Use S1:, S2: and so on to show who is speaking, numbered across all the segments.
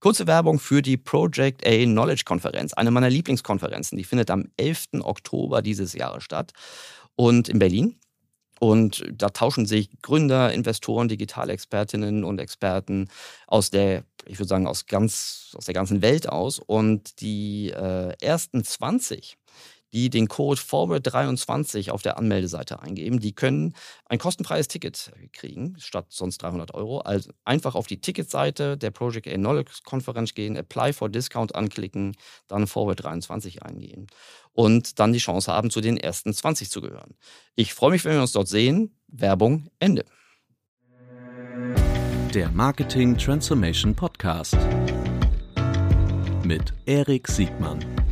S1: Kurze Werbung für die Project A Knowledge Konferenz, eine meiner Lieblingskonferenzen. Die findet am 11. Oktober dieses Jahres statt und in Berlin. Und da tauschen sich Gründer, Investoren, Digitalexpertinnen und Experten aus der, ich würde sagen, aus, ganz, aus der ganzen Welt aus. Und die äh, ersten 20 die den Code Forward23 auf der Anmeldeseite eingeben, die können ein kostenfreies Ticket kriegen, statt sonst 300 Euro. Also einfach auf die Ticketseite der Project A Knowledge Konferenz gehen, Apply for Discount anklicken, dann Forward23 eingeben und dann die Chance haben, zu den ersten 20 zu gehören. Ich freue mich, wenn wir uns dort sehen. Werbung Ende.
S2: Der Marketing Transformation Podcast mit Erik Siegmann.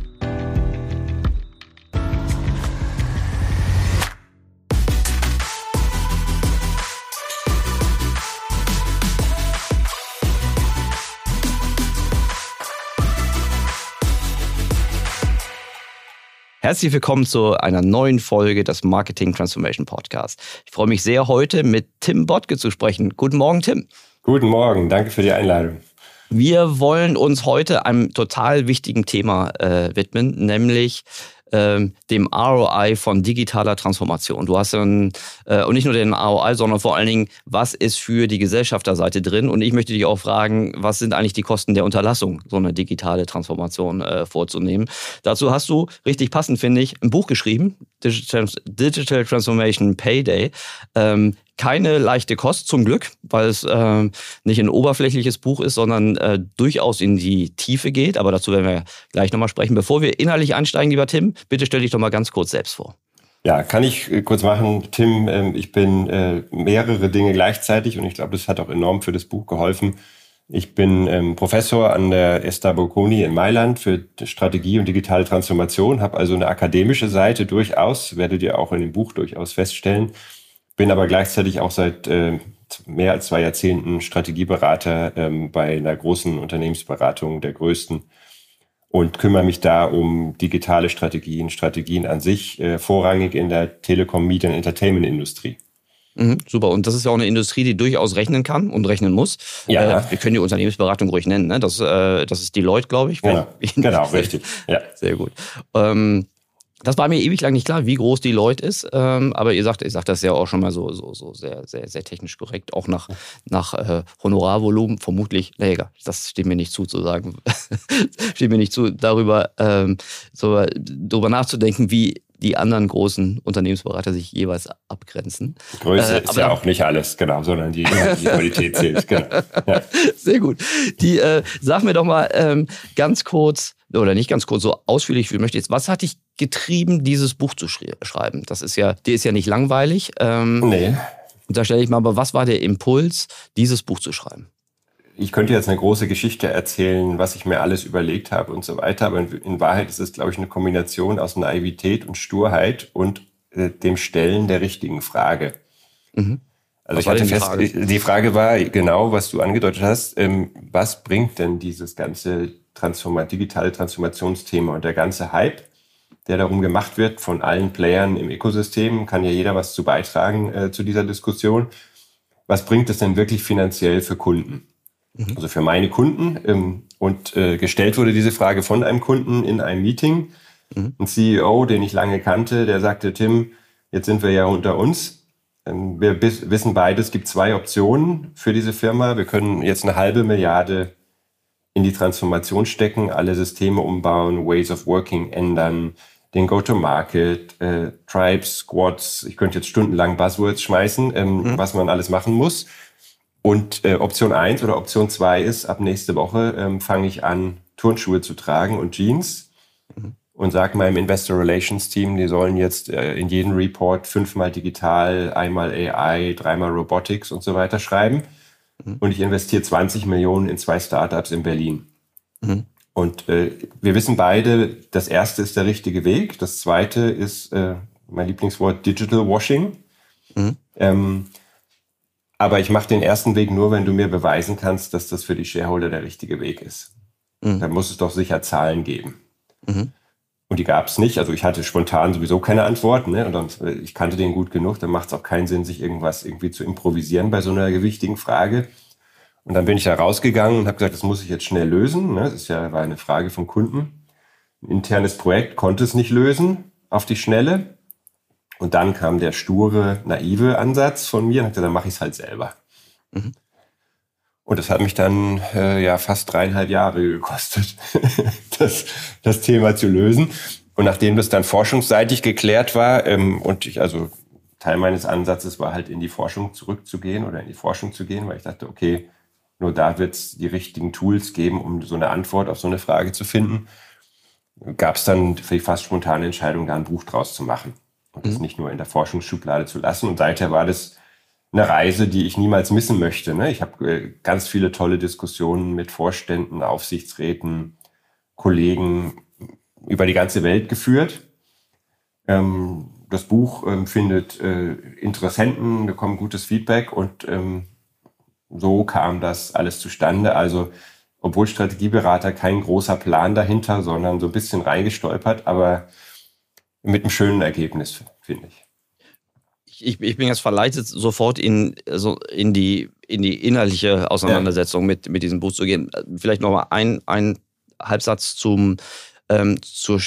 S1: Herzlich willkommen zu einer neuen Folge des Marketing Transformation Podcast. Ich freue mich sehr, heute mit Tim Bottke zu sprechen. Guten Morgen, Tim.
S3: Guten Morgen, danke für die Einladung.
S1: Wir wollen uns heute einem total wichtigen Thema äh, widmen, nämlich ähm, dem ROI von digitaler Transformation. Du hast dann, äh, und nicht nur den ROI, sondern vor allen Dingen, was ist für die Gesellschafterseite drin? Und ich möchte dich auch fragen, was sind eigentlich die Kosten der Unterlassung, so eine digitale Transformation äh, vorzunehmen? Dazu hast du, richtig passend finde ich, ein Buch geschrieben, Digital, Digital Transformation Payday. Ähm, keine leichte Kost zum Glück, weil es äh, nicht ein oberflächliches Buch ist, sondern äh, durchaus in die Tiefe geht. Aber dazu werden wir gleich nochmal sprechen. Bevor wir inhaltlich einsteigen, lieber Tim, bitte stell dich doch mal ganz kurz selbst vor.
S3: Ja, kann ich äh, kurz machen. Tim, äh, ich bin äh, mehrere Dinge gleichzeitig und ich glaube, das hat auch enorm für das Buch geholfen. Ich bin ähm, Professor an der Esta Bocconi in Mailand für Strategie und digitale Transformation, habe also eine akademische Seite durchaus, werdet ihr auch in dem Buch durchaus feststellen bin aber gleichzeitig auch seit äh, mehr als zwei Jahrzehnten Strategieberater ähm, bei einer großen Unternehmensberatung, der größten, und kümmere mich da um digitale Strategien, Strategien an sich, äh, vorrangig in der Telekom, Media und Entertainment-Industrie.
S1: Mhm, super. Und das ist ja auch eine Industrie, die durchaus rechnen kann und rechnen muss. Ja. Äh, wir können die Unternehmensberatung ruhig nennen. Ne? Das, äh, das ist Deloitte, glaube ich.
S3: Genau, genau richtig.
S1: Ja. Sehr gut. Ähm, das war mir ewig lang nicht klar, wie groß die Leute ist. Ähm, aber ihr sagt, ihr sagt das ja auch schon mal so, so, so sehr, sehr, sehr technisch korrekt, auch nach, nach äh, Honorarvolumen vermutlich. Nee, egal, das steht mir nicht zu, zu sagen. steht mir nicht zu, darüber, ähm, so, darüber nachzudenken, wie die anderen großen Unternehmensberater sich jeweils abgrenzen.
S3: Größe äh, ist ja auch nicht alles, genau, sondern die, die Qualität zählt. Genau.
S1: Ja. Sehr gut. Die, äh, sag mir doch mal ähm, ganz kurz, oder nicht ganz kurz, so ausführlich wie möchte jetzt, was hat dich getrieben, dieses Buch zu schreiben? Das ist ja, die ist ja nicht langweilig. Ähm, nee. Und da stelle ich mal, aber was war der Impuls, dieses Buch zu schreiben?
S3: Ich könnte jetzt eine große Geschichte erzählen, was ich mir alles überlegt habe und so weiter, aber in Wahrheit ist es, glaube ich, eine Kombination aus Naivität und Sturheit und äh, dem Stellen der richtigen Frage. Mhm. Also was ich hatte die fest, Frage? die Frage war genau, was du angedeutet hast, ähm, was bringt denn dieses ganze Transform digitale Transformationsthema und der ganze Hype, der darum gemacht wird von allen Playern im Ökosystem, kann ja jeder was zu beitragen äh, zu dieser Diskussion. Was bringt es denn wirklich finanziell für Kunden? Mhm. Also für meine Kunden. Ähm, und äh, gestellt wurde diese Frage von einem Kunden in einem Meeting. Mhm. Ein CEO, den ich lange kannte, der sagte, Tim, jetzt sind wir ja unter uns. Ähm, wir wissen beide, es gibt zwei Optionen für diese Firma. Wir können jetzt eine halbe Milliarde in die Transformation stecken, alle Systeme umbauen, Ways of Working ändern, den Go-to-Market, äh, Tribes, Squads, ich könnte jetzt stundenlang Buzzwords schmeißen, ähm, mhm. was man alles machen muss. Und äh, Option 1 oder Option 2 ist, ab nächste Woche ähm, fange ich an, Turnschuhe zu tragen und Jeans mhm. und sage meinem Investor Relations Team, die sollen jetzt äh, in jeden Report fünfmal digital, einmal AI, dreimal Robotics und so weiter schreiben. Mhm. Und ich investiere 20 Millionen in zwei Startups in Berlin. Mhm. Und äh, wir wissen beide, das erste ist der richtige Weg. Das zweite ist äh, mein Lieblingswort Digital Washing. Mhm. Ähm, aber ich mache den ersten Weg nur, wenn du mir beweisen kannst, dass das für die Shareholder der richtige Weg ist. Mhm. Dann muss es doch sicher Zahlen geben. Mhm. Und die gab es nicht. Also ich hatte spontan sowieso keine Antwort. Ne? Und dann, äh, ich kannte den gut genug. Dann macht es auch keinen Sinn, sich irgendwas irgendwie zu improvisieren bei so einer gewichtigen Frage. Und dann bin ich da rausgegangen und habe gesagt, das muss ich jetzt schnell lösen. Ne? Das ist ja war eine Frage vom Kunden. Ein internes Projekt konnte es nicht lösen auf die Schnelle. Und dann kam der sture, naive Ansatz von mir und gesagt, dann mache ich es halt selber. Mhm. Und das hat mich dann äh, ja fast dreieinhalb Jahre gekostet, das, das Thema zu lösen. Und nachdem das dann forschungsseitig geklärt war ähm, und ich also Teil meines Ansatzes war halt in die Forschung zurückzugehen oder in die Forschung zu gehen, weil ich dachte, okay, nur da wird es die richtigen Tools geben, um so eine Antwort auf so eine Frage zu finden. Gab es dann für die fast spontane Entscheidung, da ein Buch draus zu machen und mhm. das nicht nur in der Forschungsschublade zu lassen. Und seither war das eine Reise, die ich niemals missen möchte. Ne? Ich habe äh, ganz viele tolle Diskussionen mit Vorständen, Aufsichtsräten, Kollegen über die ganze Welt geführt. Ähm, das Buch ähm, findet äh, Interessenten, bekommt gutes Feedback und ähm, so kam das alles zustande. Also obwohl Strategieberater kein großer Plan dahinter, sondern so ein bisschen reingestolpert, aber mit einem schönen Ergebnis, finde ich
S1: ich, ich bin jetzt verleitet, sofort in, so in, die, in die innerliche Auseinandersetzung ja. mit, mit diesem Buch zu gehen. Vielleicht nochmal ein, ein Halbsatz zum, ähm, zur,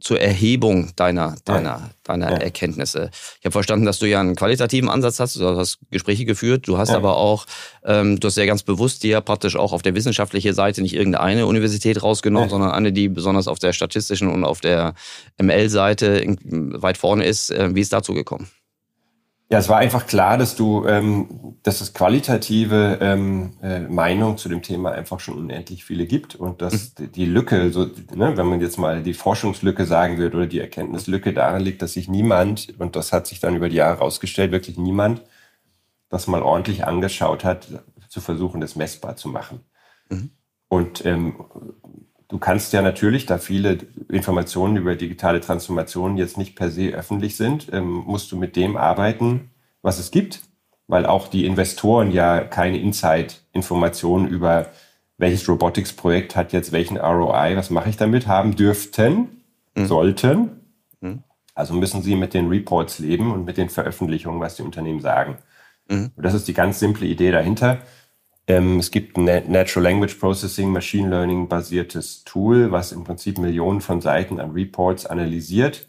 S1: zur Erhebung deiner, deiner, ja. deiner ja. Erkenntnisse. Ich habe verstanden, dass du ja einen qualitativen Ansatz hast. Du hast Gespräche geführt. Du hast aber auch, ähm, du hast ja ganz bewusst dir praktisch auch auf der wissenschaftlichen Seite nicht irgendeine Universität rausgenommen, sondern eine, die besonders auf der statistischen und auf der ML-Seite weit vorne ist. Äh, wie ist dazu gekommen?
S3: Ja, es war einfach klar, dass du, ähm, dass es qualitative ähm, äh, Meinung zu dem Thema einfach schon unendlich viele gibt und dass mhm. die Lücke, so, ne, wenn man jetzt mal die Forschungslücke sagen würde oder die Erkenntnislücke darin liegt, dass sich niemand, und das hat sich dann über die Jahre herausgestellt, wirklich niemand das mal ordentlich angeschaut hat, zu versuchen, das messbar zu machen. Mhm. Und ähm, Du kannst ja natürlich, da viele Informationen über digitale Transformation jetzt nicht per se öffentlich sind, ähm, musst du mit dem arbeiten, was es gibt, weil auch die Investoren ja keine Inside-Informationen über welches Robotics-Projekt hat jetzt welchen ROI, was mache ich damit, haben dürften, mhm. sollten. Mhm. Also müssen sie mit den Reports leben und mit den Veröffentlichungen, was die Unternehmen sagen. Mhm. Und das ist die ganz simple Idee dahinter. Ähm, es gibt ein Natural Language Processing, Machine Learning basiertes Tool, was im Prinzip Millionen von Seiten an Reports analysiert,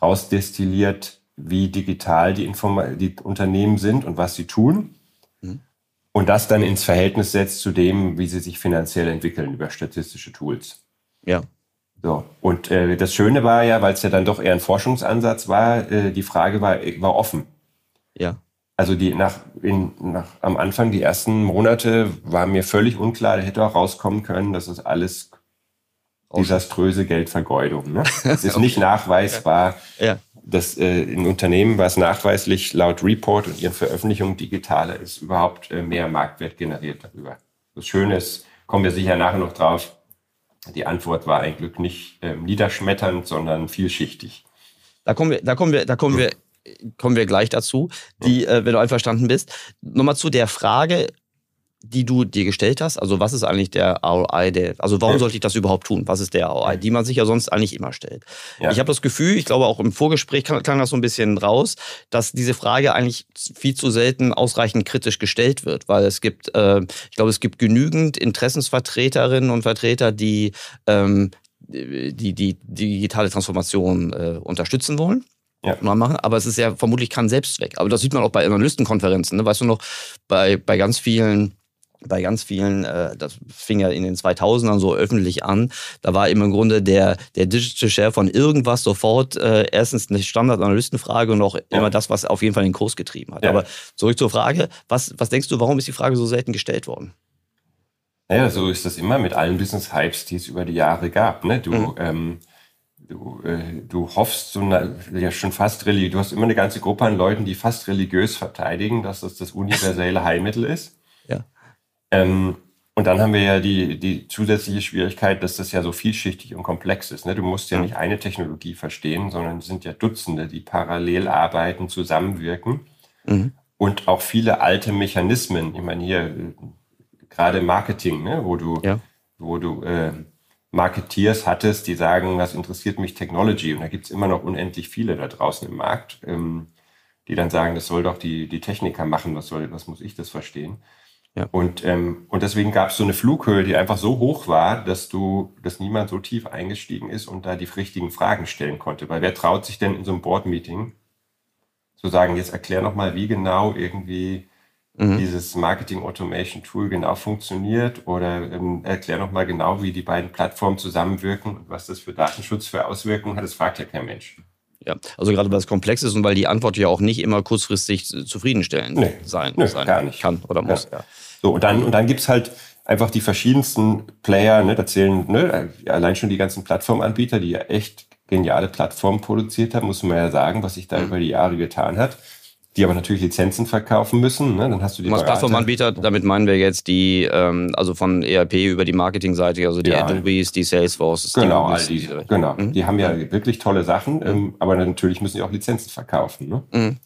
S3: rausdestilliert, wie digital die, Inform die Unternehmen sind und was sie tun. Mhm. Und das dann ins Verhältnis setzt zu dem, wie sie sich finanziell entwickeln über statistische Tools.
S1: Ja.
S3: So. Und äh, das Schöne war ja, weil es ja dann doch eher ein Forschungsansatz war, äh, die Frage war, war offen.
S1: Ja
S3: also die nach, in, nach am Anfang die ersten Monate war mir völlig unklar, da hätte auch rauskommen können, dass es alles desaströse Geldvergeudung. Ne? Es ist nicht nachweisbar. Ja. Dass äh, in Unternehmen was nachweislich laut Report und ihren Veröffentlichungen digitaler ist, überhaupt äh, mehr Marktwert generiert darüber. Das Schöne ist, kommen wir sicher nachher noch drauf. Die Antwort war ein Glück nicht äh, niederschmetternd, sondern vielschichtig.
S1: Da kommen wir, da kommen wir, da kommen wir kommen wir gleich dazu, die, äh, wenn du einverstanden bist. Nochmal zu der Frage, die du dir gestellt hast. Also was ist eigentlich der ROI? Der, also warum sollte ich das überhaupt tun? Was ist der ROI, die man sich ja sonst eigentlich immer stellt? Ja. Ich habe das Gefühl, ich glaube auch im Vorgespräch klang, das so ein bisschen raus, dass diese Frage eigentlich viel zu selten ausreichend kritisch gestellt wird, weil es gibt, äh, ich glaube, es gibt genügend Interessensvertreterinnen und Vertreter, die ähm, die, die, die digitale Transformation äh, unterstützen wollen ja. mal machen. Aber es ist ja vermutlich kein Selbstzweck. Aber das sieht man auch bei Analystenkonferenzen. Ne? Weißt du noch, bei, bei ganz vielen bei ganz vielen, äh, das fing ja in den 2000ern so öffentlich an, da war eben im Grunde der, der Digital Share von irgendwas sofort äh, erstens eine Standardanalystenfrage und auch ja. immer das, was auf jeden Fall den Kurs getrieben hat. Ja. Aber zurück zur Frage, was, was denkst du, warum ist die Frage so selten gestellt worden?
S3: Naja, so ist das immer mit allen Business-Hypes, die es über die Jahre gab. Ne? Du, mhm. ähm, du, äh, du hoffst so eine, ja schon fast religiös, du hast immer eine ganze Gruppe an Leuten, die fast religiös verteidigen, dass das das universelle Heilmittel ist.
S1: Ja.
S3: Ähm, und dann haben wir ja die, die zusätzliche Schwierigkeit, dass das ja so vielschichtig und komplex ist. Ne? Du musst ja nicht eine Technologie verstehen, sondern es sind ja Dutzende, die parallel arbeiten, zusammenwirken. Mhm. Und auch viele alte Mechanismen. Ich meine, hier äh, gerade Marketing, ne? wo du, ja. wo du äh, Marketeers hattest, die sagen, was interessiert mich Technology? Und da gibt's immer noch unendlich viele da draußen im Markt, ähm, die dann sagen, das soll doch die, die Techniker machen, was soll, was muss ich das verstehen? Ja. Und, ähm, und deswegen gab es so eine Flughöhe, die einfach so hoch war, dass du, dass niemand so tief eingestiegen ist und da die richtigen Fragen stellen konnte. Weil wer traut sich denn in so einem Board-Meeting zu sagen, jetzt erklär noch mal, wie genau irgendwie mhm. dieses Marketing Automation Tool genau funktioniert oder ähm, erklär noch mal genau, wie die beiden Plattformen zusammenwirken und was das für Datenschutz für Auswirkungen hat. Das fragt ja kein Mensch.
S1: Ja, also gerade weil es komplex ist und weil die Antwort ja auch nicht immer kurzfristig zufriedenstellend nee, sein,
S3: nee,
S1: sein
S3: gar nicht.
S1: kann oder muss. Ja.
S3: Ja. So, und dann, und dann gibt's halt einfach die verschiedensten Player, ne, da zählen ne, allein schon die ganzen Plattformanbieter, die ja echt geniale Plattformen produziert haben, muss man ja sagen, was sich da mhm. über die Jahre getan hat die aber natürlich Lizenzen verkaufen müssen. Ne? Dann hast du die
S1: Plattformanbieter, damit meinen wir jetzt die, ähm, also von ERP über die Marketingseite, also die ja, Adobes, die Salesforce.
S3: Genau, all die, genau. Mhm. die haben ja wirklich tolle Sachen, ähm, aber natürlich müssen die auch Lizenzen verkaufen. Ne? Mhm.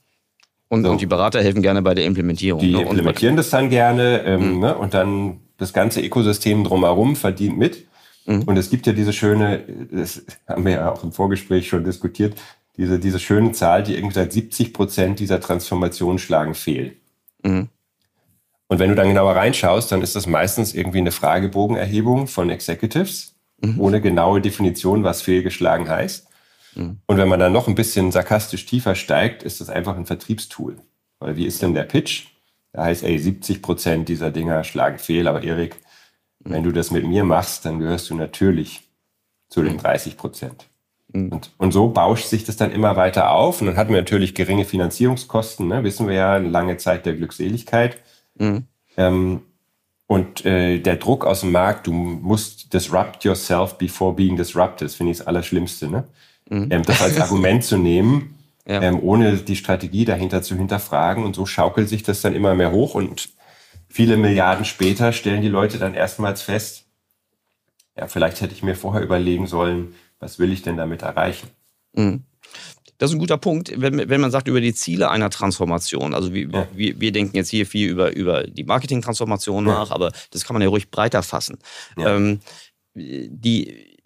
S1: Und, so. und, die Berater helfen gerne bei der Implementierung.
S3: Die ne? implementieren das dann gerne ähm, mhm. ne? und dann das ganze Ökosystem drumherum verdient mit. Mhm. Und es gibt ja diese schöne, das haben wir ja auch im Vorgespräch schon diskutiert, diese, diese schöne Zahl, die irgendwie seit 70 Prozent dieser Transformation schlagen fehl. Mhm. Und wenn du dann genauer reinschaust, dann ist das meistens irgendwie eine Fragebogenerhebung von Executives, mhm. ohne genaue Definition, was fehlgeschlagen heißt. Mhm. Und wenn man dann noch ein bisschen sarkastisch tiefer steigt, ist das einfach ein Vertriebstool. Weil wie ist denn der Pitch? Da heißt, ey, 70 Prozent dieser Dinger schlagen fehl, aber Erik, mhm. wenn du das mit mir machst, dann gehörst du natürlich zu den 30 mhm. Prozent. Und, und so bauscht sich das dann immer weiter auf. Und dann hatten wir natürlich geringe Finanzierungskosten, ne? wissen wir ja, eine lange Zeit der Glückseligkeit. Mhm. Ähm, und äh, der Druck aus dem Markt, du musst disrupt yourself before being disrupted, finde ich das Allerschlimmste. Ne? Mhm. Ähm, das als Argument zu nehmen, ja. ähm, ohne die Strategie dahinter zu hinterfragen. Und so schaukelt sich das dann immer mehr hoch. Und viele Milliarden später stellen die Leute dann erstmals fest, ja, vielleicht hätte ich mir vorher überlegen sollen, was will ich denn damit erreichen? Mhm.
S1: Das ist ein guter Punkt, wenn, wenn man sagt über die Ziele einer Transformation. Also wie, ja. wir, wir denken jetzt hier viel über, über die Marketing-Transformation ja. nach, aber das kann man ja ruhig breiter fassen. Ja. Ähm, die,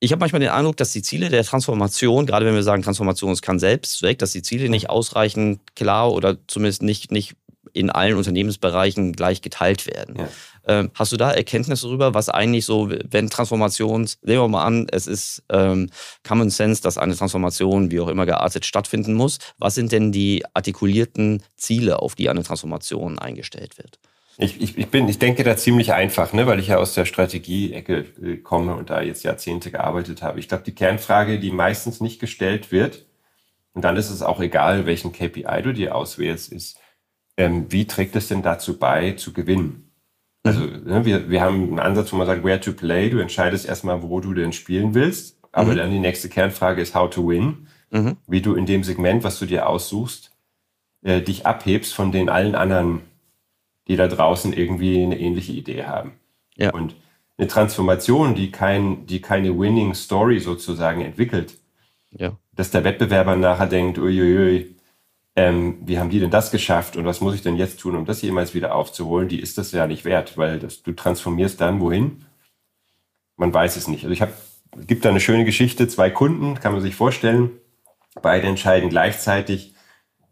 S1: ich habe manchmal den Eindruck, dass die Ziele der Transformation, gerade wenn wir sagen, Transformation ist kein Selbstzweck, dass die Ziele nicht ausreichend klar oder zumindest nicht, nicht in allen Unternehmensbereichen gleich geteilt werden. Ja. Ähm, hast du da Erkenntnisse darüber, was eigentlich so, wenn Transformations, nehmen wir mal an, es ist ähm, Common Sense, dass eine Transformation, wie auch immer geartet, stattfinden muss. Was sind denn die artikulierten Ziele, auf die eine Transformation eingestellt wird?
S3: Ich, ich, ich, bin, ich denke da ziemlich einfach, ne, weil ich ja aus der Strategie-Ecke äh, komme und da jetzt Jahrzehnte gearbeitet habe. Ich glaube, die Kernfrage, die meistens nicht gestellt wird, und dann ist es auch egal, welchen KPI du dir auswählst, ist, ähm, wie trägt es denn dazu bei, zu gewinnen? Also ne, wir, wir haben einen Ansatz, wo man sagt, where to play. Du entscheidest erstmal, wo du denn spielen willst. Aber mhm. dann die nächste Kernfrage ist how to win. Mhm. Wie du in dem Segment, was du dir aussuchst, äh, dich abhebst von den allen anderen, die da draußen irgendwie eine ähnliche Idee haben. Ja. Und eine Transformation, die, kein, die keine Winning Story sozusagen entwickelt, ja. dass der Wettbewerber nachher denkt, uiuiui, ähm, wie haben die denn das geschafft und was muss ich denn jetzt tun, um das jemals wieder aufzuholen, die ist das ja nicht wert, weil das, du transformierst dann wohin? Man weiß es nicht. Also ich habe, es gibt da eine schöne Geschichte, zwei Kunden, kann man sich vorstellen, beide entscheiden gleichzeitig,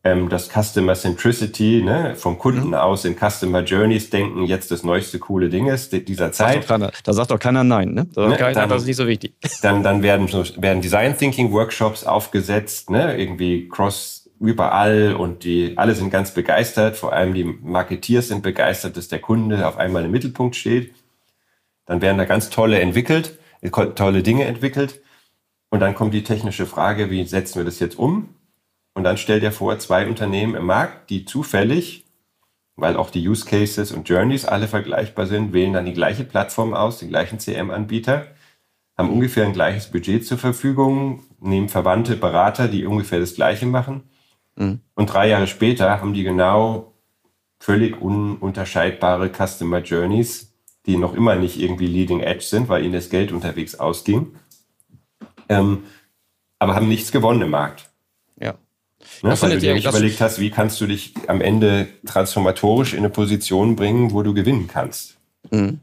S3: ähm, dass Customer Centricity ne, vom Kunden mhm. aus in Customer Journeys denken, jetzt das neueste coole Ding ist dieser Zeit.
S1: Keiner, da sagt doch keiner Nein, ne? Da
S3: ne
S1: keiner,
S3: dann,
S1: das ist nicht so wichtig.
S3: Dann, dann werden, werden Design Thinking Workshops aufgesetzt, ne? irgendwie Cross überall und die alle sind ganz begeistert. Vor allem die Marketeers sind begeistert, dass der Kunde auf einmal im Mittelpunkt steht. Dann werden da ganz tolle entwickelt, tolle Dinge entwickelt. Und dann kommt die technische Frage, wie setzen wir das jetzt um? Und dann stellt er vor, zwei Unternehmen im Markt, die zufällig, weil auch die Use Cases und Journeys alle vergleichbar sind, wählen dann die gleiche Plattform aus, den gleichen CM-Anbieter, haben ungefähr ein gleiches Budget zur Verfügung, nehmen verwandte Berater, die ungefähr das Gleiche machen Mhm. Und drei Jahre später haben die genau völlig ununterscheidbare Customer Journeys, die noch immer nicht irgendwie leading edge sind, weil ihnen das Geld unterwegs ausging, ähm, aber haben nichts gewonnen im Markt.
S1: Ja.
S3: Ne, weil du dir nicht überlegt hast, wie kannst du dich am Ende transformatorisch in eine Position bringen, wo du gewinnen kannst. Mhm.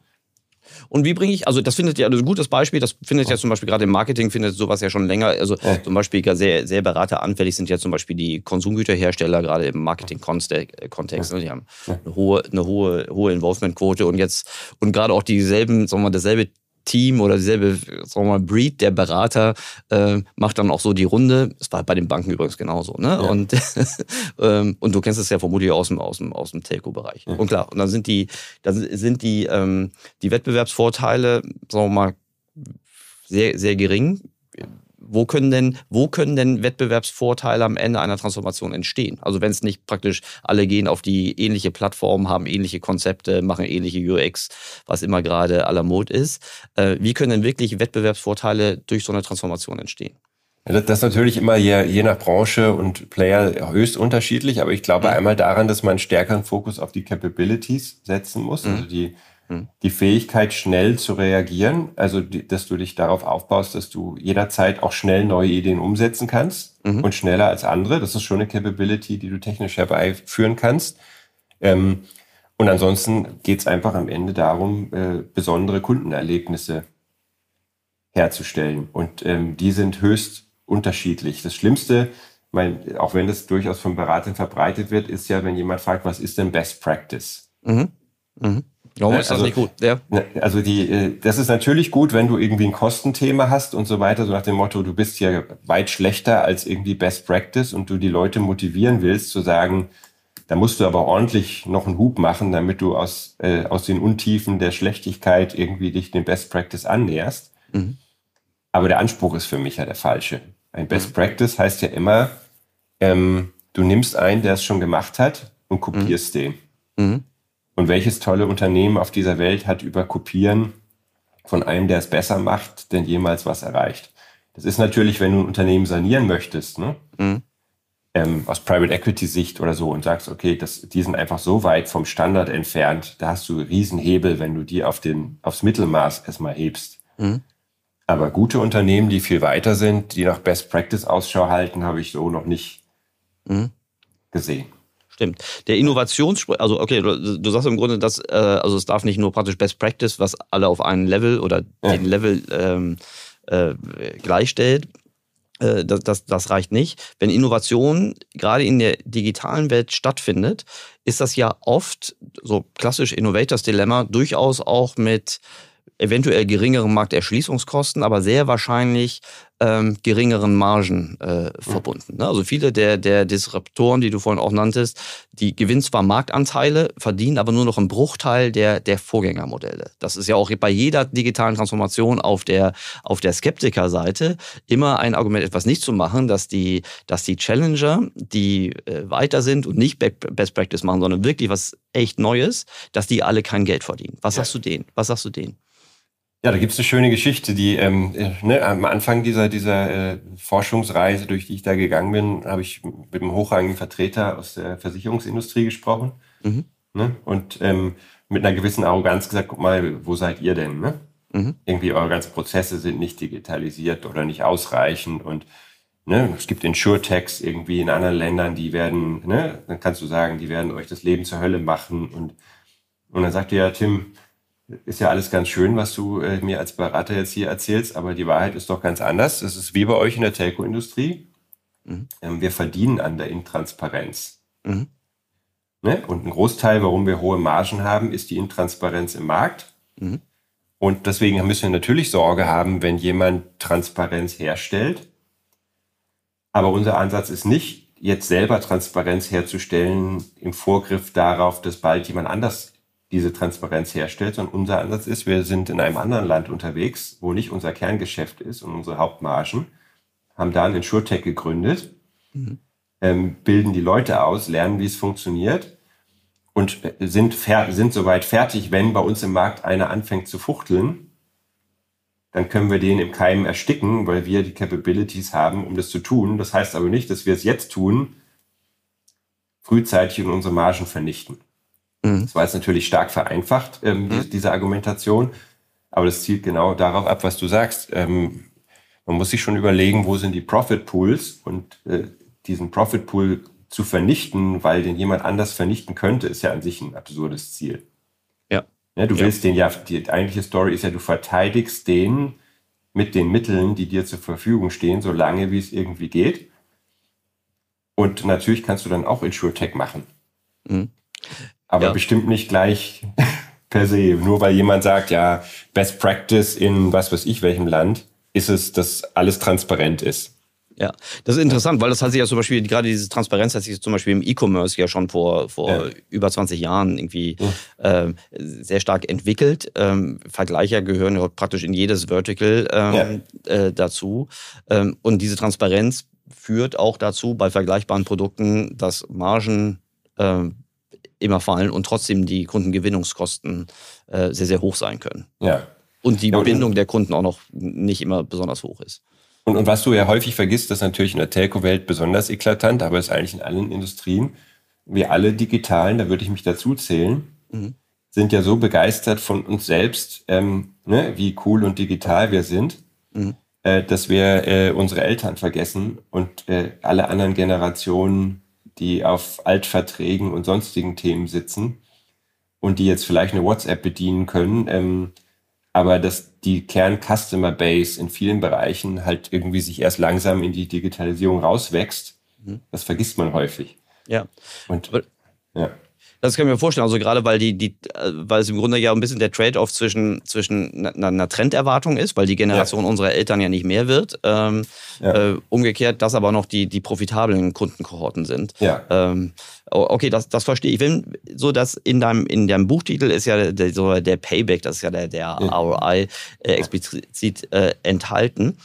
S1: Und wie bringe ich, also das findet ja, also ein gutes Beispiel, das findet ja zum Beispiel gerade im Marketing, findet sowas ja schon länger, also ja. zum Beispiel sehr, sehr berateranfällig sind ja zum Beispiel die Konsumgüterhersteller, gerade im Marketing-Kontext. Ne? Die haben eine hohe, eine hohe, hohe Involvement-Quote und jetzt, und gerade auch dieselben, sagen wir mal, dasselbe Team oder dieselbe sagen wir mal, Breed der Berater äh, macht dann auch so die Runde. Das war bei den Banken übrigens genauso. Ne? Ja. Und, ähm, und du kennst es ja vermutlich aus dem, aus dem, aus dem Telco-Bereich. Ja. Und klar, und dann sind die, dann sind die, ähm, die Wettbewerbsvorteile, sagen wir mal, sehr, sehr gering wo können denn, wo können denn Wettbewerbsvorteile am Ende einer Transformation entstehen? Also wenn es nicht praktisch alle gehen auf die ähnliche Plattform, haben ähnliche Konzepte, machen ähnliche UX, was immer gerade la mode ist. Äh, wie können denn wirklich Wettbewerbsvorteile durch so eine Transformation entstehen?
S3: Das ist natürlich immer je, je nach Branche und Player höchst unterschiedlich, aber ich glaube mhm. einmal daran, dass man einen stärkeren Fokus auf die Capabilities setzen muss, mhm. also die. Die Fähigkeit, schnell zu reagieren, also die, dass du dich darauf aufbaust, dass du jederzeit auch schnell neue Ideen umsetzen kannst mhm. und schneller als andere. Das ist schon eine Capability, die du technisch herbeiführen kannst. Ähm, und ansonsten geht es einfach am Ende darum, äh, besondere Kundenerlebnisse herzustellen. Und ähm, die sind höchst unterschiedlich. Das Schlimmste, mein, auch wenn das durchaus von Beratern verbreitet wird, ist ja, wenn jemand fragt, was ist denn Best Practice? Mhm. Mhm.
S1: Warum ist das also, nicht gut? Ja.
S3: Also die, äh, das ist natürlich gut, wenn du irgendwie ein Kostenthema hast und so weiter, so nach dem Motto, du bist ja weit schlechter als irgendwie Best Practice und du die Leute motivieren willst zu sagen, da musst du aber ordentlich noch einen Hub machen, damit du aus, äh, aus den Untiefen der Schlechtigkeit irgendwie dich dem Best Practice annäherst. Mhm. Aber der Anspruch ist für mich ja der falsche. Ein Best mhm. Practice heißt ja immer, ähm, du nimmst einen, der es schon gemacht hat und kopierst mhm. den. Und welches tolle Unternehmen auf dieser Welt hat über Kopieren von einem, der es besser macht, denn jemals was erreicht? Das ist natürlich, wenn du ein Unternehmen sanieren möchtest, ne? Mhm. Ähm, aus Private Equity Sicht oder so und sagst, okay, das, die sind einfach so weit vom Standard entfernt, da hast du Riesenhebel, wenn du die auf den, aufs Mittelmaß erstmal hebst. Mhm. Aber gute Unternehmen, die viel weiter sind, die nach Best Practice Ausschau halten, habe ich so noch nicht mhm. gesehen.
S1: Stimmt. Der Innovationssprung, also okay, du, du, sagst im Grunde, dass äh, also es darf nicht nur praktisch Best Practice, was alle auf einen Level oder ja. den Level ähm, äh, gleichstellt. Äh, das, das, das reicht nicht. Wenn Innovation gerade in der digitalen Welt stattfindet, ist das ja oft so klassisch Innovators Dilemma durchaus auch mit eventuell geringeren Markterschließungskosten, aber sehr wahrscheinlich ähm, geringeren Margen äh, verbunden. Ne? Also viele der, der Disruptoren, die du vorhin auch nanntest, die gewinnen zwar Marktanteile, verdienen aber nur noch einen Bruchteil der, der Vorgängermodelle. Das ist ja auch bei jeder digitalen Transformation auf der, auf der Skeptikerseite immer ein Argument, etwas nicht zu machen, dass die, dass die Challenger, die äh, weiter sind und nicht Best Practice machen, sondern wirklich was echt Neues, dass die alle kein Geld verdienen. Was ja. sagst du denen? Was sagst du denen?
S3: Ja, da gibt's eine schöne Geschichte, die ähm, äh, ne, am Anfang dieser dieser äh, Forschungsreise, durch die ich da gegangen bin, habe ich mit einem hochrangigen Vertreter aus der Versicherungsindustrie gesprochen mhm. ne, und ähm, mit einer gewissen Arroganz gesagt, guck mal, wo seid ihr denn? Ne? Mhm. Irgendwie eure ganzen Prozesse sind nicht digitalisiert oder nicht ausreichend und ne, es gibt Insurtechs irgendwie in anderen Ländern, die werden, ne, dann kannst du sagen, die werden euch das Leben zur Hölle machen und und dann sagt er, ja, Tim, ist ja alles ganz schön, was du äh, mir als Berater jetzt hier erzählst, aber die Wahrheit ist doch ganz anders. Es ist wie bei euch in der Telco-Industrie. Mhm. Ähm, wir verdienen an der Intransparenz. Mhm. Ne? Und ein Großteil, warum wir hohe Margen haben, ist die Intransparenz im Markt. Mhm. Und deswegen müssen wir natürlich Sorge haben, wenn jemand Transparenz herstellt. Aber unser Ansatz ist nicht, jetzt selber Transparenz herzustellen im Vorgriff darauf, dass bald jemand anders diese Transparenz herstellt, sondern unser Ansatz ist, wir sind in einem anderen Land unterwegs, wo nicht unser Kerngeschäft ist und unsere Hauptmargen, haben da einen InsurTech gegründet, mhm. ähm, bilden die Leute aus, lernen, wie es funktioniert und sind, sind soweit fertig, wenn bei uns im Markt einer anfängt zu fuchteln, dann können wir den im Keim ersticken, weil wir die Capabilities haben, um das zu tun. Das heißt aber nicht, dass wir es jetzt tun, frühzeitig in unsere Margen vernichten. Mhm. Das war jetzt natürlich stark vereinfacht, ähm, mhm. die, diese Argumentation. Aber das zielt genau darauf ab, was du sagst. Ähm, man muss sich schon überlegen, wo sind die Profit Pools und äh, diesen Profit Pool zu vernichten, weil den jemand anders vernichten könnte, ist ja an sich ein absurdes Ziel.
S1: Ja.
S3: Ja, du willst den ja, die eigentliche Story ist ja, du verteidigst den mit den Mitteln, die dir zur Verfügung stehen, so lange wie es irgendwie geht. Und natürlich kannst du dann auch InsurTech machen. Mhm. Aber ja. bestimmt nicht gleich per se. Nur weil jemand sagt, ja, Best Practice in was weiß ich welchem Land, ist es, dass alles transparent ist.
S1: Ja, das ist interessant, weil das hat sich ja zum Beispiel, gerade diese Transparenz hat sich zum Beispiel im E-Commerce ja schon vor, vor ja. über 20 Jahren irgendwie ja. äh, sehr stark entwickelt. Ähm, Vergleicher gehören ja praktisch in jedes Vertical ähm, äh, dazu. Ähm, und diese Transparenz führt auch dazu, bei vergleichbaren Produkten, dass Margen äh, immer fallen und trotzdem die Kundengewinnungskosten äh, sehr, sehr hoch sein können.
S3: Ja.
S1: Und die Bindung der Kunden auch noch nicht immer besonders hoch ist.
S3: Und, und was du ja häufig vergisst, das ist natürlich in der Telco-Welt besonders eklatant, aber ist eigentlich in allen Industrien. Wir alle Digitalen, da würde ich mich dazu zählen, mhm. sind ja so begeistert von uns selbst, ähm, ne, wie cool und digital wir sind, mhm. äh, dass wir äh, unsere Eltern vergessen und äh, alle anderen Generationen, die auf Altverträgen und sonstigen Themen sitzen und die jetzt vielleicht eine WhatsApp bedienen können, ähm, aber dass die Kern-Customer Base in vielen Bereichen halt irgendwie sich erst langsam in die Digitalisierung rauswächst, mhm. das vergisst man häufig.
S1: Ja.
S3: Und,
S1: aber, ja. Das kann ich mir vorstellen. Also gerade weil die, die, äh, weil es im Grunde ja ein bisschen der Trade-off zwischen, zwischen einer, einer Trenderwartung ist, weil die Generation ja. unserer Eltern ja nicht mehr wird. Ähm, ja. äh, umgekehrt, dass aber noch die, die profitablen Kundenkohorten sind.
S3: Ja.
S1: Ähm, okay, das, das verstehe ich. Wenn so dass in deinem, in deinem Buchtitel ist ja der, so der Payback, das ist ja der, der ROI äh, explizit äh, enthalten.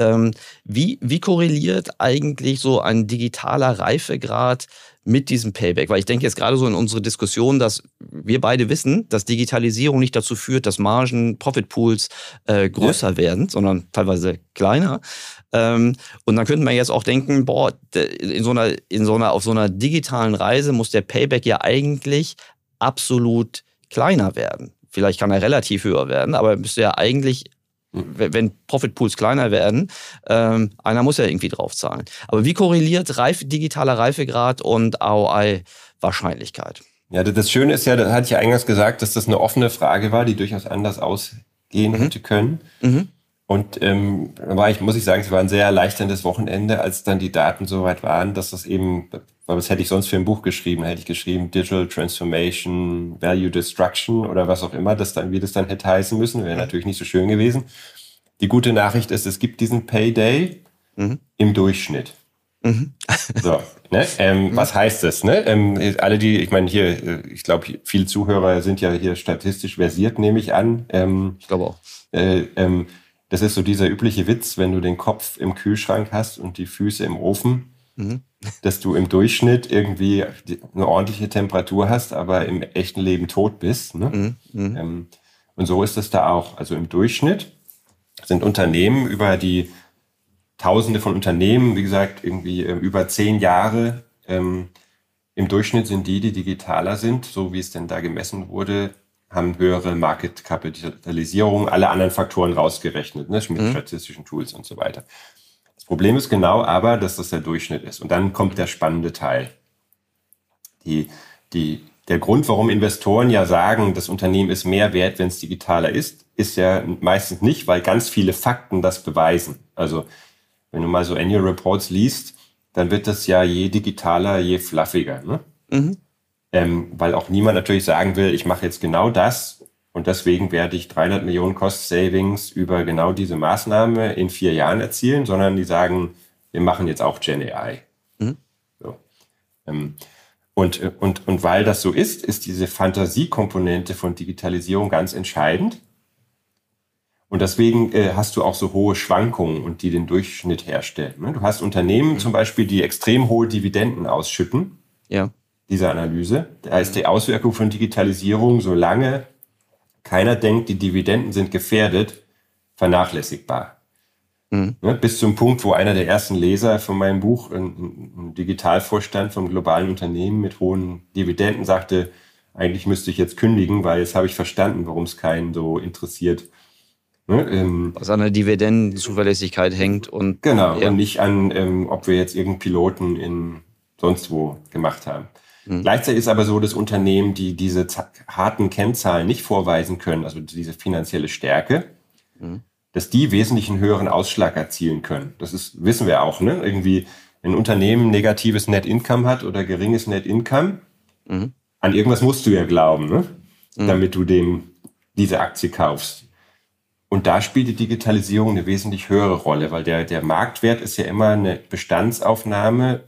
S1: Ähm, wie, wie korreliert eigentlich so ein digitaler Reifegrad mit diesem Payback? Weil ich denke jetzt gerade so in unsere Diskussion, dass wir beide wissen, dass Digitalisierung nicht dazu führt, dass Margen, Profitpools äh, größer ja. werden, sondern teilweise kleiner. Ähm, und dann könnte man jetzt auch denken, boah, in so einer, in so einer, auf so einer digitalen Reise muss der Payback ja eigentlich absolut kleiner werden. Vielleicht kann er relativ höher werden, aber er müsste ja eigentlich wenn Profitpools kleiner werden, ähm, einer muss ja irgendwie draufzahlen. Aber wie korreliert Reif, digitaler Reifegrad und AOI-Wahrscheinlichkeit?
S3: Ja, das Schöne ist ja, da hatte ich ja eingangs gesagt, dass das eine offene Frage war, die durchaus anders ausgehen mhm. hätte können. Mhm. Und ähm, war ich, muss ich sagen, es war ein sehr erleichterndes Wochenende, als dann die Daten so weit waren, dass das eben, weil was hätte ich sonst für ein Buch geschrieben? Hätte ich geschrieben Digital Transformation, Value Destruction oder was auch immer, das dann, wie das dann hätte heißen müssen, wäre natürlich nicht so schön gewesen. Die gute Nachricht ist, es gibt diesen Payday mhm. im Durchschnitt. Mhm. so, ne? Ähm, mhm. Was heißt das? Ne? Ähm, alle die, ich meine hier, äh, ich glaube, viele Zuhörer sind ja hier statistisch versiert, nehme ich an.
S1: Ähm, ich glaube auch.
S3: Äh, ähm, das ist so dieser übliche Witz, wenn du den Kopf im Kühlschrank hast und die Füße im Ofen, mhm. dass du im Durchschnitt irgendwie eine ordentliche Temperatur hast, aber im echten Leben tot bist. Ne? Mhm. mhm. Ähm, und so ist es da auch. Also im Durchschnitt sind Unternehmen über die Tausende von Unternehmen, wie gesagt, irgendwie äh, über zehn Jahre. Ähm, Im Durchschnitt sind die, die digitaler sind, so wie es denn da gemessen wurde, haben höhere Market-Kapitalisierung, alle anderen Faktoren rausgerechnet, ne, mit mhm. statistischen Tools und so weiter. Problem ist genau aber, dass das der Durchschnitt ist. Und dann kommt der spannende Teil. Die, die, der Grund, warum Investoren ja sagen, das Unternehmen ist mehr wert, wenn es digitaler ist, ist ja meistens nicht, weil ganz viele Fakten das beweisen. Also wenn du mal so Annual Reports liest, dann wird das ja je digitaler, je fluffiger. Ne? Mhm ähm, weil auch niemand natürlich sagen will, ich mache jetzt genau das und deswegen werde ich 300 Millionen Cost Savings über genau diese Maßnahme in vier Jahren erzielen, sondern die sagen, wir machen jetzt auch Gen AI. Mhm. So. Ähm, und, und, und weil das so ist, ist diese Fantasiekomponente von Digitalisierung ganz entscheidend. Und deswegen äh, hast du auch so hohe Schwankungen und die den Durchschnitt herstellen. Ne? Du hast Unternehmen mhm. zum Beispiel, die extrem hohe Dividenden ausschütten.
S1: Ja
S3: dieser Analyse. Da ist die Auswirkung von Digitalisierung, solange keiner denkt, die Dividenden sind gefährdet, vernachlässigbar. Mhm. Ja, bis zum Punkt, wo einer der ersten Leser von meinem Buch, ein, ein Digitalvorstand vom globalen Unternehmen mit hohen Dividenden, sagte, eigentlich müsste ich jetzt kündigen, weil jetzt habe ich verstanden, warum es keinen so interessiert.
S1: Ne, ähm, Was an der Dividendenzuverlässigkeit hängt und
S3: genau ja. und nicht an, ähm, ob wir jetzt irgendeinen Piloten in sonst wo gemacht haben. Mhm. Gleichzeitig ist aber so, dass Unternehmen, die diese harten Kennzahlen nicht vorweisen können, also diese finanzielle Stärke, mhm. dass die wesentlich einen höheren Ausschlag erzielen können. Das ist, wissen wir auch, ne? Irgendwie ein Unternehmen negatives Net Income hat oder geringes Net Income, mhm. an irgendwas musst du ja glauben, ne? Mhm. damit du dem diese Aktie kaufst. Und da spielt die Digitalisierung eine wesentlich höhere Rolle, weil der, der Marktwert ist ja immer eine Bestandsaufnahme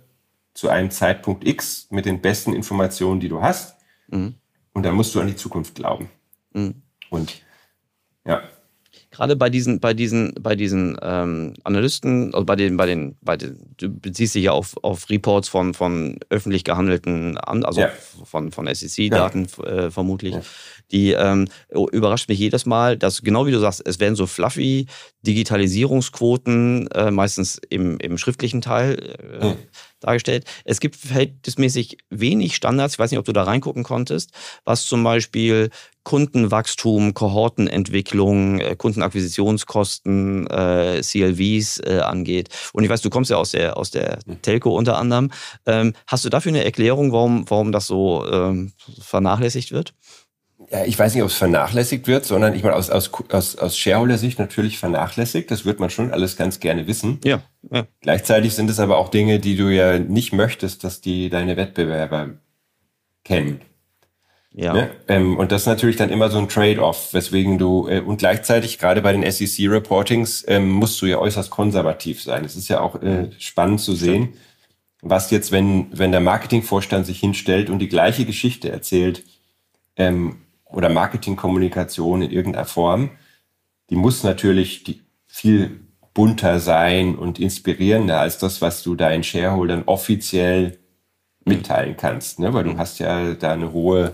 S3: zu einem Zeitpunkt X mit den besten Informationen, die du hast. Mhm. Und da musst du an die Zukunft glauben. Mhm. Und ja.
S1: Gerade bei diesen, bei diesen, bei diesen ähm, Analysten, also bei den, bei den, bei den, du beziehst dich ja auf, auf Reports von, von öffentlich gehandelten, also ja. von, von SEC-Daten ja. äh, vermutlich. Ja. Die ähm, überrascht mich jedes Mal, dass genau wie du sagst, es werden so fluffy Digitalisierungsquoten, äh, meistens im, im schriftlichen Teil äh, dargestellt. Es gibt verhältnismäßig wenig Standards, ich weiß nicht, ob du da reingucken konntest, was zum Beispiel Kundenwachstum, Kohortenentwicklung, äh, Kundenakquisitionskosten, äh, CLVs äh, angeht. Und ich weiß, du kommst ja aus der, aus der. Telco unter anderem. Ähm, hast du dafür eine Erklärung, warum, warum das so ähm, vernachlässigt wird?
S3: Ja, ich weiß nicht, ob es vernachlässigt wird, sondern ich meine, aus, aus, aus, aus Shareholder-Sicht natürlich vernachlässigt. Das wird man schon alles ganz gerne wissen.
S1: Ja, ja.
S3: Gleichzeitig sind es aber auch Dinge, die du ja nicht möchtest, dass die deine Wettbewerber kennen. Ja. Ne? Ähm, und das ist natürlich dann immer so ein Trade-off, weswegen du, äh, und gleichzeitig, gerade bei den SEC-Reportings, ähm, musst du ja äußerst konservativ sein. Es ist ja auch äh, spannend zu sehen, Stimmt. was jetzt, wenn, wenn der Marketingvorstand sich hinstellt und die gleiche Geschichte erzählt, ähm, oder Marketingkommunikation in irgendeiner Form, die muss natürlich viel bunter sein und inspirierender als das, was du deinen Shareholdern offiziell mitteilen kannst, ne? weil du mhm. hast ja da eine hohe,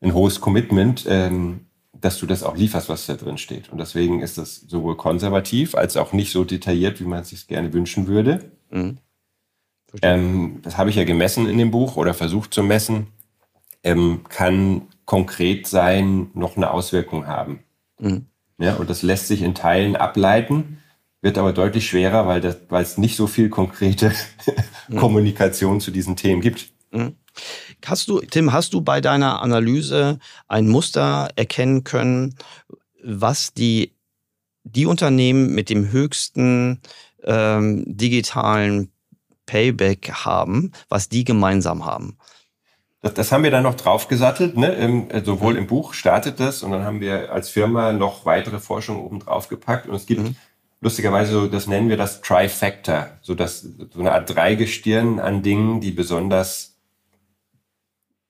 S3: ein hohes Commitment, ähm, dass du das auch lieferst, was da drin steht. Und deswegen ist das sowohl konservativ als auch nicht so detailliert, wie man es sich gerne wünschen würde. Mhm. Ähm, das habe ich ja gemessen in dem Buch oder versucht zu messen. Ähm, kann konkret sein noch eine Auswirkung haben. Mhm. Ja, und das lässt sich in Teilen ableiten, wird aber deutlich schwerer, weil, das, weil es nicht so viel konkrete mhm. Kommunikation zu diesen Themen gibt. Mhm.
S1: Hast du, Tim, hast du bei deiner Analyse ein Muster erkennen können, was die, die Unternehmen mit dem höchsten ähm, digitalen Payback haben, was die gemeinsam haben?
S3: Das, das haben wir dann noch draufgesattelt. Ne? Im, äh, sowohl im Buch startet das und dann haben wir als Firma noch weitere Forschung oben drauf gepackt. Und es gibt mhm. lustigerweise, so, das nennen wir das Trifactor, so, das, so eine Art Dreigestirn an Dingen, die besonders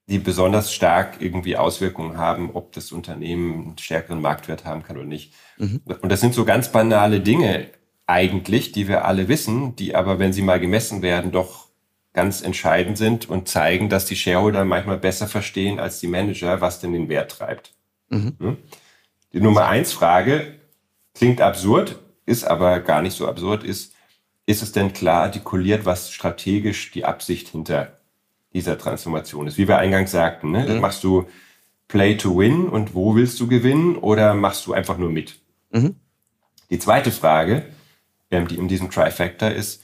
S3: die besonders stark irgendwie Auswirkungen haben, ob das Unternehmen einen stärkeren Marktwert haben kann oder nicht. Mhm. Und das sind so ganz banale Dinge eigentlich, die wir alle wissen, die aber, wenn sie mal gemessen werden, doch ganz entscheidend sind und zeigen, dass die Shareholder manchmal besser verstehen als die Manager, was denn den Wert treibt. Mhm. Hm? Die Nummer eins Frage klingt absurd, ist aber gar nicht so absurd, ist, ist es denn klar artikuliert, was strategisch die Absicht hinter dieser Transformation ist? Wie wir eingangs sagten, ne? Mhm. machst du Play to Win und wo willst du gewinnen oder machst du einfach nur mit? Mhm. Die zweite Frage, ähm, die in diesem Trifactor ist,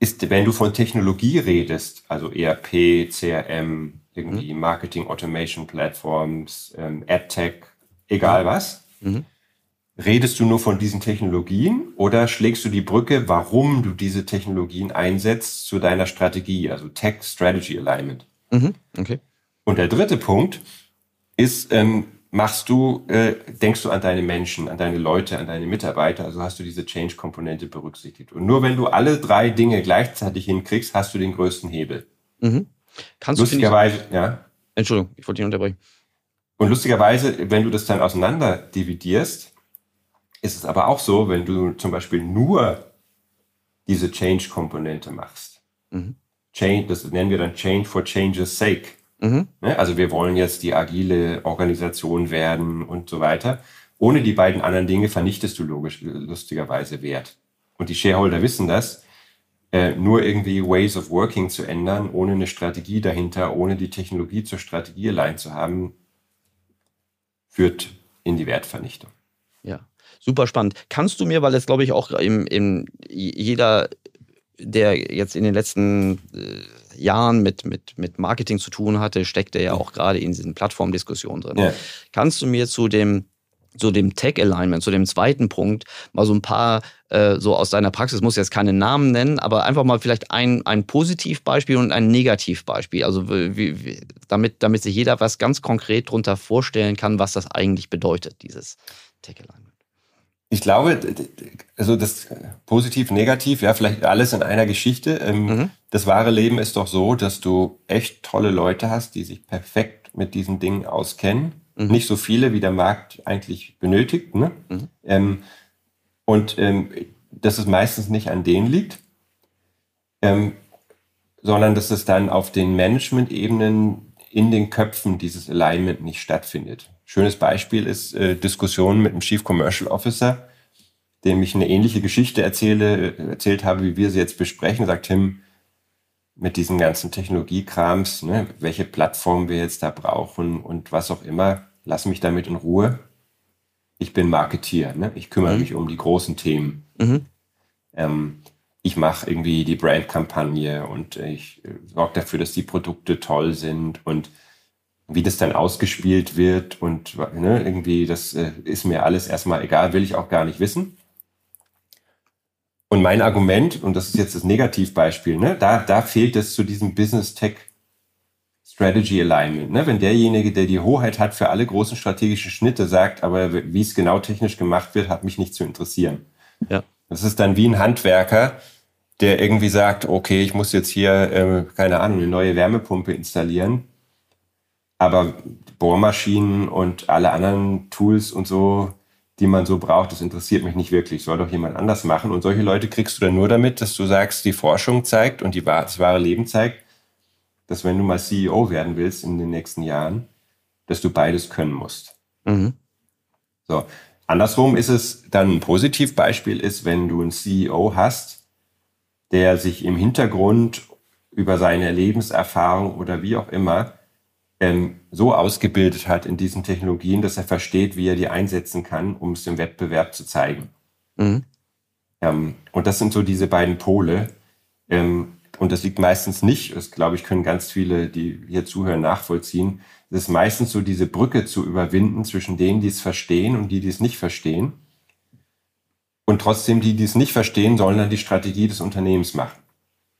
S3: ist, wenn du von Technologie redest, also ERP, CRM, irgendwie mhm. Marketing Automation Platforms, ähm, AdTech, egal was, mhm. redest du nur von diesen Technologien oder schlägst du die Brücke, warum du diese Technologien einsetzt zu deiner Strategie, also Tech Strategy Alignment? Mhm. Okay. Und der dritte Punkt ist, ähm, machst du, äh, denkst du an deine Menschen, an deine Leute, an deine Mitarbeiter, also hast du diese Change-Komponente berücksichtigt. Und nur wenn du alle drei Dinge gleichzeitig hinkriegst, hast du den größten Hebel. Mhm.
S1: Kannst lustigerweise, du ja. Entschuldigung, ich wollte dich unterbrechen.
S3: Und lustigerweise, wenn du das dann auseinander dividierst, ist es aber auch so, wenn du zum Beispiel nur diese Change-Komponente machst. Mhm. Change, das nennen wir dann Change for Change's sake. Mhm. Ne? Also wir wollen jetzt die agile Organisation werden und so weiter. Ohne die beiden anderen Dinge vernichtest du logisch, lustigerweise Wert. Und die Shareholder wissen das. Äh, nur irgendwie Ways of Working zu ändern, ohne eine Strategie dahinter, ohne die Technologie zur Strategie allein zu haben, führt in die Wertvernichtung.
S1: Ja, super spannend. Kannst du mir, weil es glaube ich auch im, im jeder der jetzt in den letzten äh, Jahren mit, mit, mit Marketing zu tun hatte, steckt er ja auch gerade in diesen Plattformdiskussionen drin. Ja. Kannst du mir zu dem zu dem Tech-Alignment, zu dem zweiten Punkt, mal so ein paar äh, so aus deiner Praxis, muss jetzt keine Namen nennen, aber einfach mal vielleicht ein, ein Positivbeispiel und ein Negativbeispiel. Also wie, wie, damit, damit sich jeder was ganz konkret darunter vorstellen kann, was das eigentlich bedeutet, dieses Tech-Alignment.
S3: Ich glaube, also das positiv, negativ, ja, vielleicht alles in einer Geschichte. Ähm, mhm. Das wahre Leben ist doch so, dass du echt tolle Leute hast, die sich perfekt mit diesen Dingen auskennen Mhm. Nicht so viele, wie der Markt eigentlich benötigt. Ne? Mhm. Ähm, und ähm, dass es meistens nicht an denen liegt, ähm, sondern dass es dann auf den Management-Ebenen in den Köpfen dieses Alignment nicht stattfindet. Schönes Beispiel ist äh, Diskussionen mit dem Chief Commercial Officer, dem ich eine ähnliche Geschichte erzähle, erzählt habe, wie wir sie jetzt besprechen. Sagt Tim, mit diesen ganzen Technologiekrams, ne, welche Plattform wir jetzt da brauchen und was auch immer lass mich damit in Ruhe. Ich bin Marketier, ne? ich kümmere mhm. mich um die großen Themen. Mhm. Ähm, ich mache irgendwie die Brandkampagne und ich äh, sorge dafür, dass die Produkte toll sind und wie das dann ausgespielt wird und ne, irgendwie, das äh, ist mir alles erstmal egal, will ich auch gar nicht wissen. Und mein Argument, und das ist jetzt das Negativbeispiel, ne, da, da fehlt es zu diesem Business Tech Strategy Alignment. Ne? Wenn derjenige, der die Hoheit hat für alle großen strategischen Schnitte, sagt, aber wie es genau technisch gemacht wird, hat mich nicht zu interessieren. Ja. Das ist dann wie ein Handwerker, der irgendwie sagt, okay, ich muss jetzt hier, äh, keine Ahnung, eine neue Wärmepumpe installieren. Aber Bohrmaschinen und alle anderen Tools und so, die man so braucht, das interessiert mich nicht wirklich. Soll doch jemand anders machen. Und solche Leute kriegst du dann nur damit, dass du sagst, die Forschung zeigt und die, das wahre Leben zeigt, dass wenn du mal CEO werden willst in den nächsten Jahren, dass du beides können musst. Mhm. So. Andersrum ist es dann ein Positivbeispiel ist, wenn du einen CEO hast, der sich im Hintergrund über seine Lebenserfahrung oder wie auch immer ähm, so ausgebildet hat in diesen Technologien, dass er versteht, wie er die einsetzen kann, um es im Wettbewerb zu zeigen. Mhm. Ähm, und das sind so diese beiden Pole. Ähm, und das liegt meistens nicht, das glaube ich, können ganz viele, die hier zuhören, nachvollziehen. Es ist meistens so, diese Brücke zu überwinden zwischen denen, die es verstehen und die, die es nicht verstehen. Und trotzdem, die, die es nicht verstehen, sollen dann die Strategie des Unternehmens machen.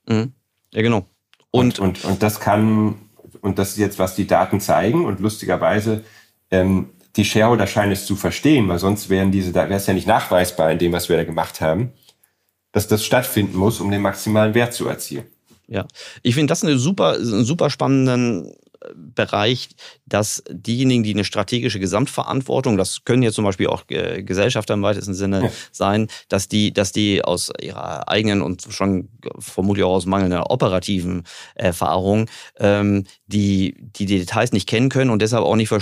S1: Mhm. Ja, genau.
S3: Und, und, und, und, das kann, und das ist jetzt, was die Daten zeigen. Und lustigerweise, ähm, die Shareholder scheinen es zu verstehen, weil sonst wären diese, da wäre es ja nicht nachweisbar in dem, was wir da gemacht haben dass das stattfinden muss, um den maximalen Wert zu erzielen.
S1: Ja, ich finde das eine super, einen super spannenden Bereich, dass diejenigen, die eine strategische Gesamtverantwortung, das können jetzt zum Beispiel auch äh, Gesellschafter im weitesten Sinne ja. sein, dass die, dass die aus ihrer eigenen und schon vermutlich auch aus mangelnder operativen Erfahrung ähm, die, die Details nicht kennen können und deshalb auch nicht,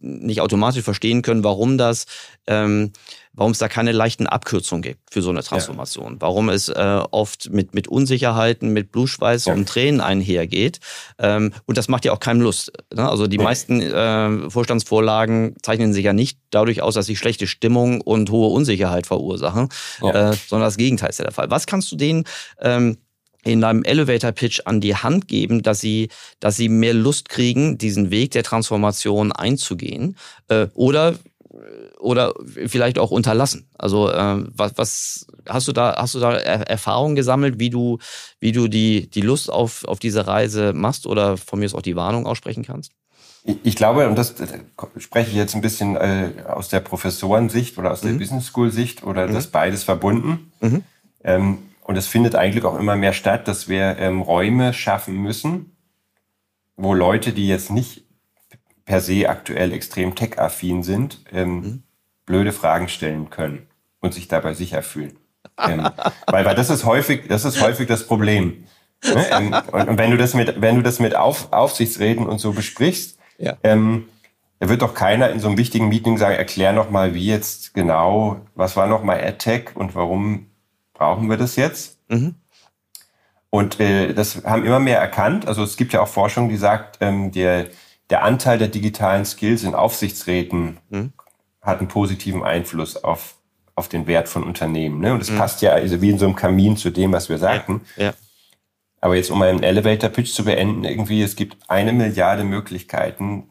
S1: nicht automatisch verstehen können, warum das ähm, warum es da keine leichten Abkürzungen gibt für so eine Transformation. Ja. Warum es äh, oft mit, mit Unsicherheiten, mit Blutschweiß ja. und Tränen einhergeht. Ähm, und das macht ja auch keinem Lust. Ne? Also die nee. meisten äh, Vorstandsvorlagen zeichnen sich ja nicht dadurch aus, dass sie schlechte Stimmung und hohe Unsicherheit verursachen, ja. äh, sondern das Gegenteil ist ja der Fall. Was kannst du denen ähm, in deinem Elevator Pitch an die Hand geben, dass sie, dass sie mehr Lust kriegen, diesen Weg der Transformation einzugehen? Äh, oder oder vielleicht auch unterlassen. Also äh, was, was hast du da hast du da Erfahrungen gesammelt, wie du wie du die die Lust auf auf diese Reise machst oder von mir aus auch die Warnung aussprechen kannst?
S3: Ich glaube, und das spreche ich jetzt ein bisschen äh, aus der Professorensicht oder aus der mhm. Business School Sicht oder mhm. das beides verbunden. Mhm. Ähm, und es findet eigentlich auch immer mehr statt, dass wir ähm, Räume schaffen müssen, wo Leute, die jetzt nicht per se aktuell extrem tech-affin sind, ähm, mhm. Blöde Fragen stellen können und sich dabei sicher fühlen. ähm, weil, weil das ist häufig, das ist häufig das Problem. Ne? Ähm, und, und, wenn du das mit, wenn du das mit Auf, Aufsichtsräten und so besprichst, ja. ähm, da wird doch keiner in so einem wichtigen Meeting sagen, erklär noch mal, wie jetzt genau, was war noch mal AdTech und warum brauchen wir das jetzt? Mhm. Und äh, das haben immer mehr erkannt. Also es gibt ja auch Forschung, die sagt, ähm, der der Anteil der digitalen Skills in Aufsichtsräten mhm. Hat einen positiven Einfluss auf auf den Wert von Unternehmen. Ne? Und das mhm. passt ja also wie in so einem Kamin zu dem, was wir sagten.
S1: Ja. ja.
S3: Aber jetzt, um einen Elevator-Pitch zu beenden, irgendwie, es gibt eine Milliarde Möglichkeiten,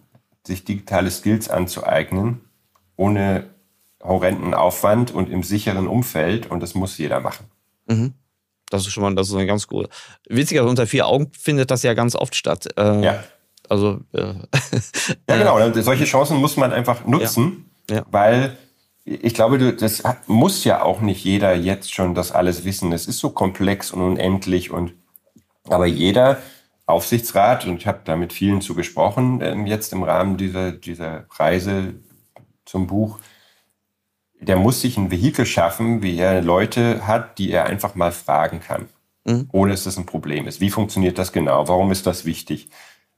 S3: sich digitale Skills anzueignen, ohne horrenden Aufwand und im sicheren Umfeld. Und das muss jeder machen.
S1: Mhm. Das ist schon mal, das ist eine ganz gute. Witziger, unter vier Augen findet das ja ganz oft statt.
S3: Äh, ja.
S1: Also. Äh,
S3: ja, genau. Solche Chancen muss man einfach nutzen, ja. Ja. weil ich glaube, das muss ja auch nicht jeder jetzt schon das alles wissen. Es ist so komplex und unendlich und aber jeder Aufsichtsrat, und ich habe da mit vielen zu gesprochen, ähm, jetzt im Rahmen dieser, dieser Reise zum Buch, der muss sich ein Vehikel schaffen, wie er Leute hat, die er einfach mal fragen kann, mhm. ohne dass das ein Problem ist. Wie funktioniert das genau? Warum ist das wichtig?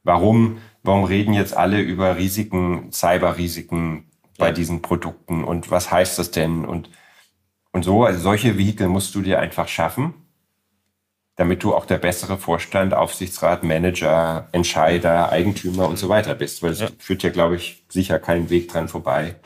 S3: Warum, warum reden jetzt alle über Risiken, Cyberrisiken bei diesen Produkten und was heißt das denn? Und, und so, also solche Vehikel musst du dir einfach schaffen damit du auch der bessere Vorstand, Aufsichtsrat, Manager, Entscheider, Eigentümer und so weiter bist. Weil es ja. führt ja, glaube ich, sicher keinen Weg dran vorbei,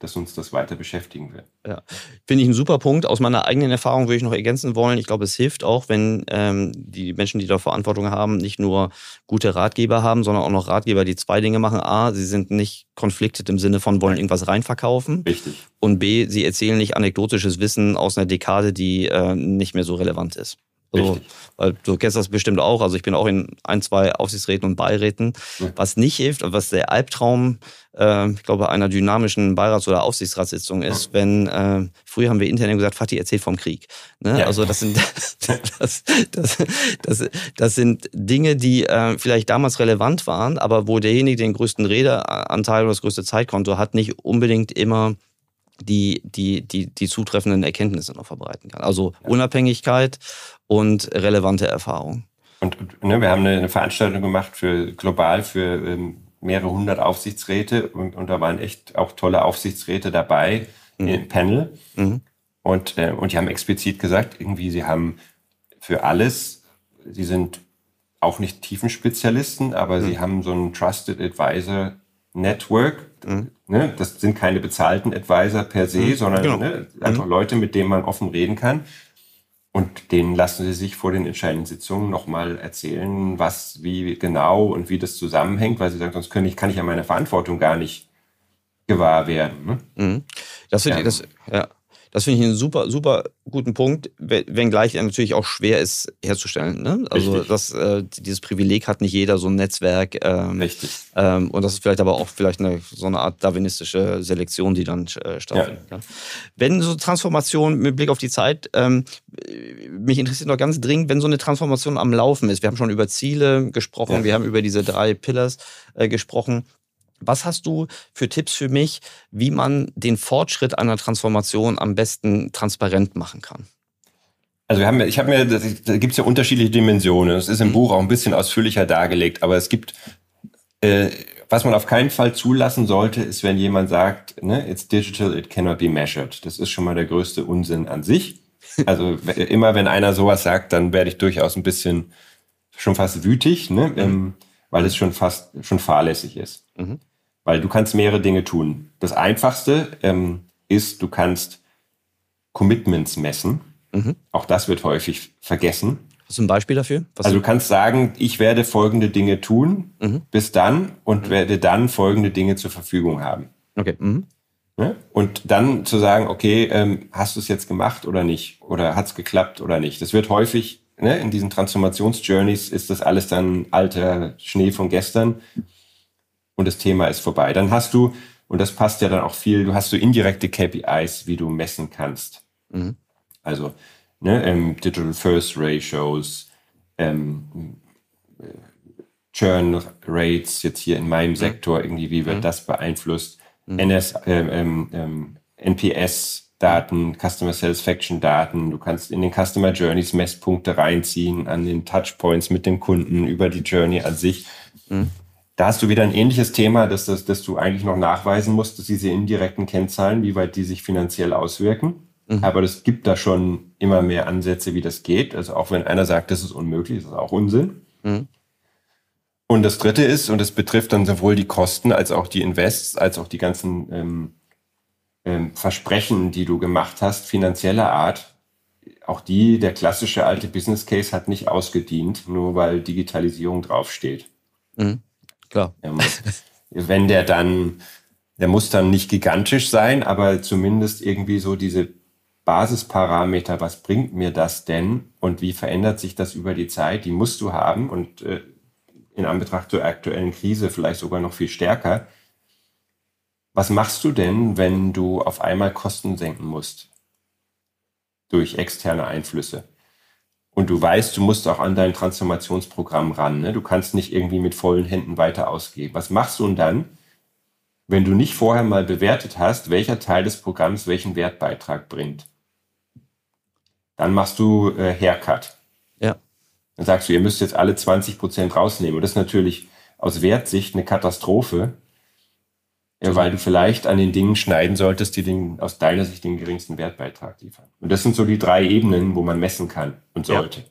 S3: dass uns das weiter beschäftigen wird.
S1: Ja, finde ich einen super Punkt. Aus meiner eigenen Erfahrung würde ich noch ergänzen wollen. Ich glaube, es hilft auch, wenn ähm, die Menschen, die da Verantwortung haben, nicht nur gute Ratgeber haben, sondern auch noch Ratgeber, die zwei Dinge machen. A, sie sind nicht konfliktet im Sinne von wollen irgendwas reinverkaufen.
S3: Richtig.
S1: Und B, sie erzählen nicht anekdotisches Wissen aus einer Dekade, die äh, nicht mehr so relevant ist. Also, weil du kennst das bestimmt auch. Also ich bin auch in ein, zwei Aufsichtsräten und Beiräten. Mhm. Was nicht hilft, was der Albtraum, äh, ich glaube, einer dynamischen Beirats- oder Aufsichtsratssitzung ist, wenn äh, früher haben wir intern gesagt, Fatih erzählt vom Krieg. Ne? Ja. Also das sind das, das, das, das, sind Dinge, die äh, vielleicht damals relevant waren, aber wo derjenige den größten Redeanteil oder das größte Zeitkonto hat, nicht unbedingt immer die, die, die, die zutreffenden Erkenntnisse noch verbreiten kann. Also Unabhängigkeit und relevante Erfahrung.
S3: Und ne, wir haben eine Veranstaltung gemacht für global für ähm, mehrere hundert Aufsichtsräte und, und, da waren echt auch tolle Aufsichtsräte dabei mhm. im Panel. Mhm. Und, äh, und die haben explizit gesagt, irgendwie, sie haben für alles, sie sind auch nicht Tiefenspezialisten, aber mhm. sie haben so ein Trusted Advisor Network. Mhm. Ne? Das sind keine bezahlten Advisor per se, mhm. sondern genau. ne, einfach mhm. Leute, mit denen man offen reden kann. Und denen lassen sie sich vor den entscheidenden Sitzungen nochmal erzählen, was, wie genau und wie das zusammenhängt, weil sie sagen, sonst kann ich, kann ich ja meine Verantwortung gar nicht gewahr werden. Ne?
S1: Mhm. Das finde ja. ich, das, ja. Das finde ich einen super, super guten Punkt, wenngleich er natürlich auch schwer ist herzustellen. Ne? Also das, äh, dieses Privileg hat nicht jeder, so ein Netzwerk.
S3: Ähm, Richtig.
S1: Ähm, und das ist vielleicht aber auch vielleicht eine, so eine Art darwinistische Selektion, die dann äh, stattfindet. Ja. Wenn so Transformation mit Blick auf die Zeit, ähm, mich interessiert noch ganz dringend, wenn so eine Transformation am Laufen ist. Wir haben schon über Ziele gesprochen, ja. wir haben über diese drei Pillars äh, gesprochen. Was hast du für Tipps für mich, wie man den Fortschritt einer Transformation am besten transparent machen kann?
S3: Also wir haben, ich habe mir, da gibt es ja unterschiedliche Dimensionen. Das ist im mhm. Buch auch ein bisschen ausführlicher dargelegt, aber es gibt, äh, was man auf keinen Fall zulassen sollte, ist, wenn jemand sagt, ne, it's digital, it cannot be measured. Das ist schon mal der größte Unsinn an sich. Also immer wenn einer sowas sagt, dann werde ich durchaus ein bisschen schon fast wütig, ne, mhm. ähm, weil es schon fast schon fahrlässig ist. Mhm. Weil du kannst mehrere Dinge tun. Das einfachste ähm, ist, du kannst Commitments messen. Mhm. Auch das wird häufig vergessen.
S1: Hast du ein Beispiel dafür?
S3: Was also du kannst sagen, ich werde folgende Dinge tun mhm. bis dann und mhm. werde dann folgende Dinge zur Verfügung haben.
S1: Okay.
S3: Ja? Und dann zu sagen, okay, ähm, hast du es jetzt gemacht oder nicht? Oder hat es geklappt oder nicht? Das wird häufig, ne, in diesen Transformationsjourneys ist das alles dann alter Schnee von gestern und das Thema ist vorbei. Dann hast du, und das passt ja dann auch viel, du hast so indirekte KPIs, wie du messen kannst. Mhm. Also ne, ähm, Digital First Ratios, ähm, Churn Rates jetzt hier in meinem mhm. Sektor, irgendwie, wie wird mhm. das beeinflusst? Mhm. NS, ähm, ähm, ähm NPS Daten, Customer Satisfaction Daten. Du kannst in den Customer Journeys Messpunkte reinziehen an den Touchpoints mit dem Kunden über die Journey an sich. Mhm. Da hast du wieder ein ähnliches Thema, dass, dass, dass du eigentlich noch nachweisen musst, dass diese indirekten Kennzahlen, wie weit die sich finanziell auswirken. Mhm. Aber es gibt da schon immer mehr Ansätze, wie das geht. Also auch wenn einer sagt, das ist unmöglich, das ist auch Unsinn. Mhm. Und das Dritte ist, und das betrifft dann sowohl die Kosten als auch die Invests, als auch die ganzen ähm, ähm, Versprechen, die du gemacht hast, finanzieller Art, auch die, der klassische alte Business Case hat nicht ausgedient, nur weil Digitalisierung draufsteht.
S1: Mhm. Klar.
S3: Ähm, wenn der dann, der muss dann nicht gigantisch sein, aber zumindest irgendwie so diese Basisparameter, was bringt mir das denn und wie verändert sich das über die Zeit, die musst du haben und äh, in Anbetracht der aktuellen Krise vielleicht sogar noch viel stärker. Was machst du denn, wenn du auf einmal Kosten senken musst? Durch externe Einflüsse. Und du weißt, du musst auch an dein Transformationsprogramm ran. Ne? Du kannst nicht irgendwie mit vollen Händen weiter ausgeben. Was machst du denn dann, wenn du nicht vorher mal bewertet hast, welcher Teil des Programms welchen Wertbeitrag bringt? Dann machst du äh, Haircut. Dann sagst du, ihr müsst jetzt alle 20 Prozent rausnehmen. Und das ist natürlich aus Wertsicht eine Katastrophe, ja, weil du vielleicht an den Dingen schneiden solltest, die den, aus deiner Sicht den geringsten Wertbeitrag liefern. Und das sind so die drei Ebenen, wo man messen kann und sollte. Ja.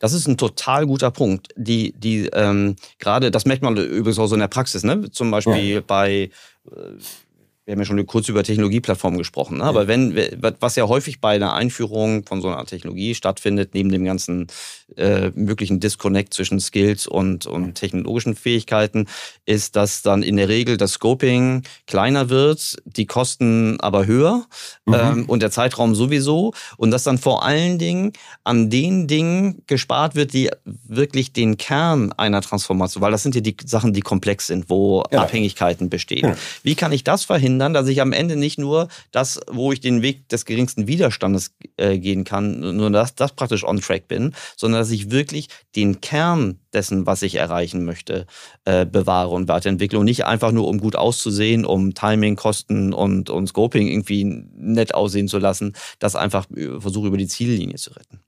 S1: Das ist ein total guter Punkt. Die, die ähm, gerade, das merkt man übrigens auch so in der Praxis, ne? Zum Beispiel ja. bei äh, wir haben ja schon kurz über Technologieplattformen gesprochen, ne? aber wenn, was ja häufig bei einer Einführung von so einer Technologie stattfindet, neben dem ganzen äh, möglichen Disconnect zwischen Skills und, und technologischen Fähigkeiten, ist, dass dann in der Regel das Scoping kleiner wird, die Kosten aber höher mhm. ähm, und der Zeitraum sowieso und dass dann vor allen Dingen an den Dingen gespart wird, die wirklich den Kern einer Transformation, weil das sind ja die Sachen, die komplex sind, wo ja. Abhängigkeiten bestehen. Ja. Wie kann ich das verhindern? Verhindern, dass ich am Ende nicht nur das, wo ich den Weg des geringsten Widerstandes äh, gehen kann, nur dass das praktisch on track bin, sondern dass ich wirklich den Kern dessen, was ich erreichen möchte, äh, bewahre und weiterentwickle und nicht einfach nur, um gut auszusehen, um Timing, Kosten und, und Scoping irgendwie nett aussehen zu lassen, das einfach äh, versuche über die Ziellinie zu retten.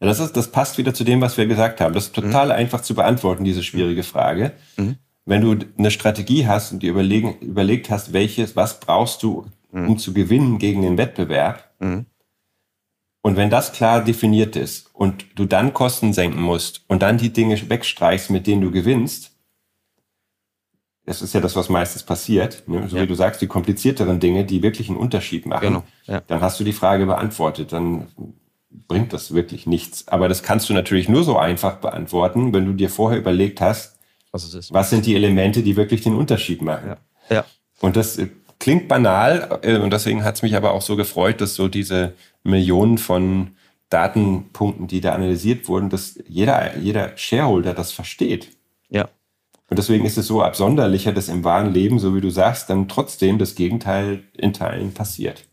S3: Ja, das, ist, das passt wieder zu dem, was wir gesagt haben. Das ist total mhm. einfach zu beantworten, diese schwierige Frage. Mhm wenn du eine Strategie hast und dir überlegen, überlegt hast, welches, was brauchst du, um mhm. zu gewinnen gegen den Wettbewerb, mhm. und wenn das klar definiert ist und du dann Kosten senken musst und dann die Dinge wegstreichst, mit denen du gewinnst, das ist ja das, was meistens passiert, ne? so ja. wie du sagst, die komplizierteren Dinge, die wirklich einen Unterschied machen, genau. ja. dann hast du die Frage beantwortet, dann bringt das wirklich nichts. Aber das kannst du natürlich nur so einfach beantworten, wenn du dir vorher überlegt hast, was es ist. Was sind die Elemente, die wirklich den Unterschied machen?
S1: Ja. ja.
S3: Und das äh, klingt banal äh, und deswegen hat es mich aber auch so gefreut, dass so diese Millionen von Datenpunkten, die da analysiert wurden, dass jeder, jeder Shareholder das versteht.
S1: Ja.
S3: Und deswegen ist es so absonderlicher, dass im wahren Leben, so wie du sagst, dann trotzdem das Gegenteil in Teilen passiert.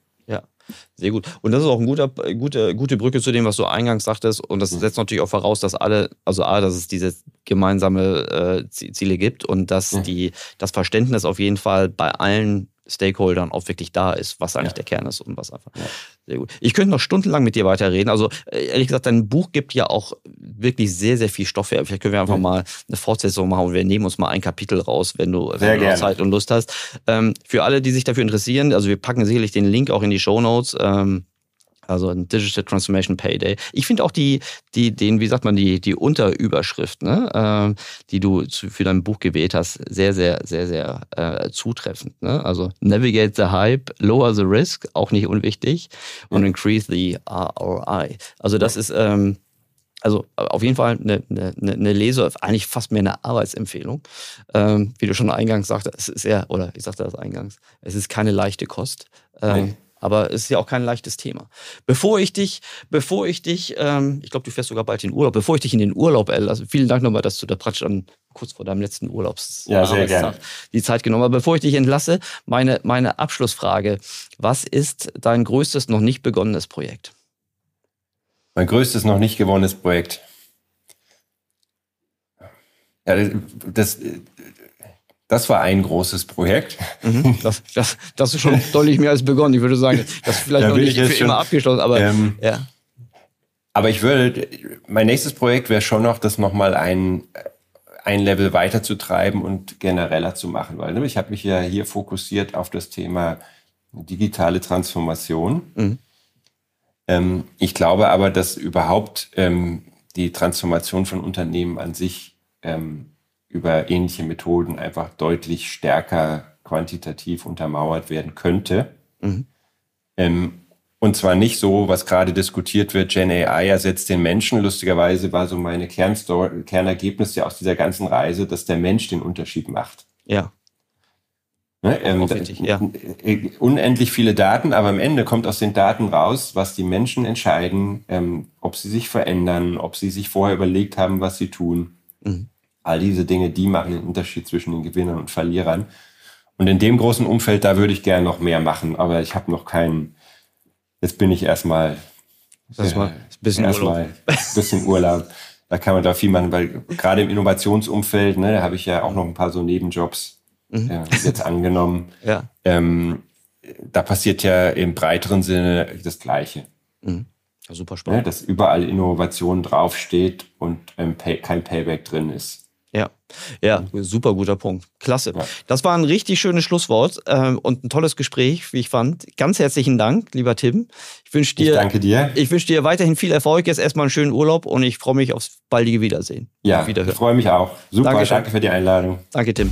S1: Sehr gut. Und das ist auch eine gute, gute, gute Brücke zu dem, was du eingangs sagtest. Und das mhm. setzt natürlich auch voraus, dass alle, also A, dass es diese gemeinsame äh, Ziele gibt und dass die, das Verständnis auf jeden Fall bei allen Stakeholdern auch wirklich da ist, was eigentlich ja. der Kern ist und was einfach. Ja. Sehr gut. Ich könnte noch stundenlang mit dir weiterreden. Also äh, ehrlich gesagt, dein Buch gibt ja auch wirklich sehr, sehr viel Stoff her. Vielleicht können wir einfach ja. mal eine Fortsetzung machen und wir nehmen uns mal ein Kapitel raus, wenn du, wenn du Zeit und Lust hast. Ähm, für alle, die sich dafür interessieren, also wir packen sicherlich den Link auch in die Show Notes. Ähm, also ein Digital Transformation Payday. Ich finde auch die, die, den, wie sagt man, die, die Unterüberschrift, ne, äh, die du zu, für dein Buch gewählt hast, sehr, sehr, sehr, sehr äh, zutreffend. Ne? Also Navigate the Hype, Lower the Risk, auch nicht unwichtig, und Increase the ROI. Also das ist ähm, also auf jeden Fall eine, eine, eine Lese, eigentlich fast mehr eine Arbeitsempfehlung. Ähm, wie du schon eingangs sagtest, es ist ja, oder ich sagte das eingangs, es ist keine leichte Kost. Ähm, aber es ist ja auch kein leichtes Thema. Bevor ich dich, bevor ich dich, ähm, ich glaube, du fährst sogar bald in Urlaub, bevor ich dich in den Urlaub, also vielen Dank nochmal, dass du da praktisch dann kurz vor deinem letzten Urlaubs
S3: ja, sehr gerne.
S1: die Zeit genommen hast. Bevor ich dich entlasse, meine, meine Abschlussfrage. Was ist dein größtes noch nicht begonnenes Projekt?
S3: Mein größtes noch nicht gewonnenes Projekt. Ja, das, das war ein großes Projekt.
S1: Mhm, das, das, das ist schon deutlich mehr als begonnen. Ich würde sagen, das ist vielleicht noch nicht für schon, immer abgeschlossen, aber ähm, ja.
S3: Aber ich würde, mein nächstes Projekt wäre schon noch, das nochmal ein, ein Level weiter zu treiben und genereller zu machen, weil ne, ich habe mich ja hier fokussiert auf das Thema digitale Transformation. Mhm. Ähm, ich glaube aber, dass überhaupt ähm, die Transformation von Unternehmen an sich ähm, über ähnliche Methoden einfach deutlich stärker quantitativ untermauert werden könnte. Mhm. Ähm, und zwar nicht so, was gerade diskutiert wird, Gen AI ersetzt den Menschen. Lustigerweise war so meine Kernstory, Kernergebnis ja aus dieser ganzen Reise, dass der Mensch den Unterschied macht.
S1: Ja.
S3: Ne, ähm,
S1: ja.
S3: Unendlich viele Daten, aber am Ende kommt aus den Daten raus, was die Menschen entscheiden, ähm, ob sie sich verändern, ob sie sich vorher überlegt haben, was sie tun.
S1: Mhm.
S3: All diese Dinge, die machen den Unterschied zwischen den Gewinnern und Verlierern. Und in dem großen Umfeld, da würde ich gerne noch mehr machen, aber ich habe noch keinen Jetzt bin ich erstmal
S1: ein bisschen
S3: erstmal ein bisschen Urlaub. Da kann man da viel machen, weil gerade im Innovationsumfeld, ne, da habe ich ja auch noch ein paar so Nebenjobs
S1: Mhm.
S3: äh, jetzt angenommen.
S1: Ja.
S3: Ähm, da passiert ja im breiteren Sinne das Gleiche.
S1: Mhm. Ja, super
S3: Ne,
S1: spannend.
S3: dass überall Innovation draufsteht und ähm, Pay, kein Payback drin ist.
S1: Ja, super guter Punkt. Klasse.
S3: Ja.
S1: Das war ein richtig schönes Schlusswort ähm, und ein tolles Gespräch, wie ich fand. Ganz herzlichen Dank, lieber Tim. Ich wünsche
S3: Ich
S1: dir,
S3: danke dir.
S1: ich wünsche dir weiterhin viel Erfolg. Jetzt erstmal einen schönen Urlaub und ich freue mich aufs baldige Wiedersehen.
S3: Ja, ich freue mich auch. Super,
S1: Dankeschön.
S3: danke für die Einladung.
S1: Danke, Tim.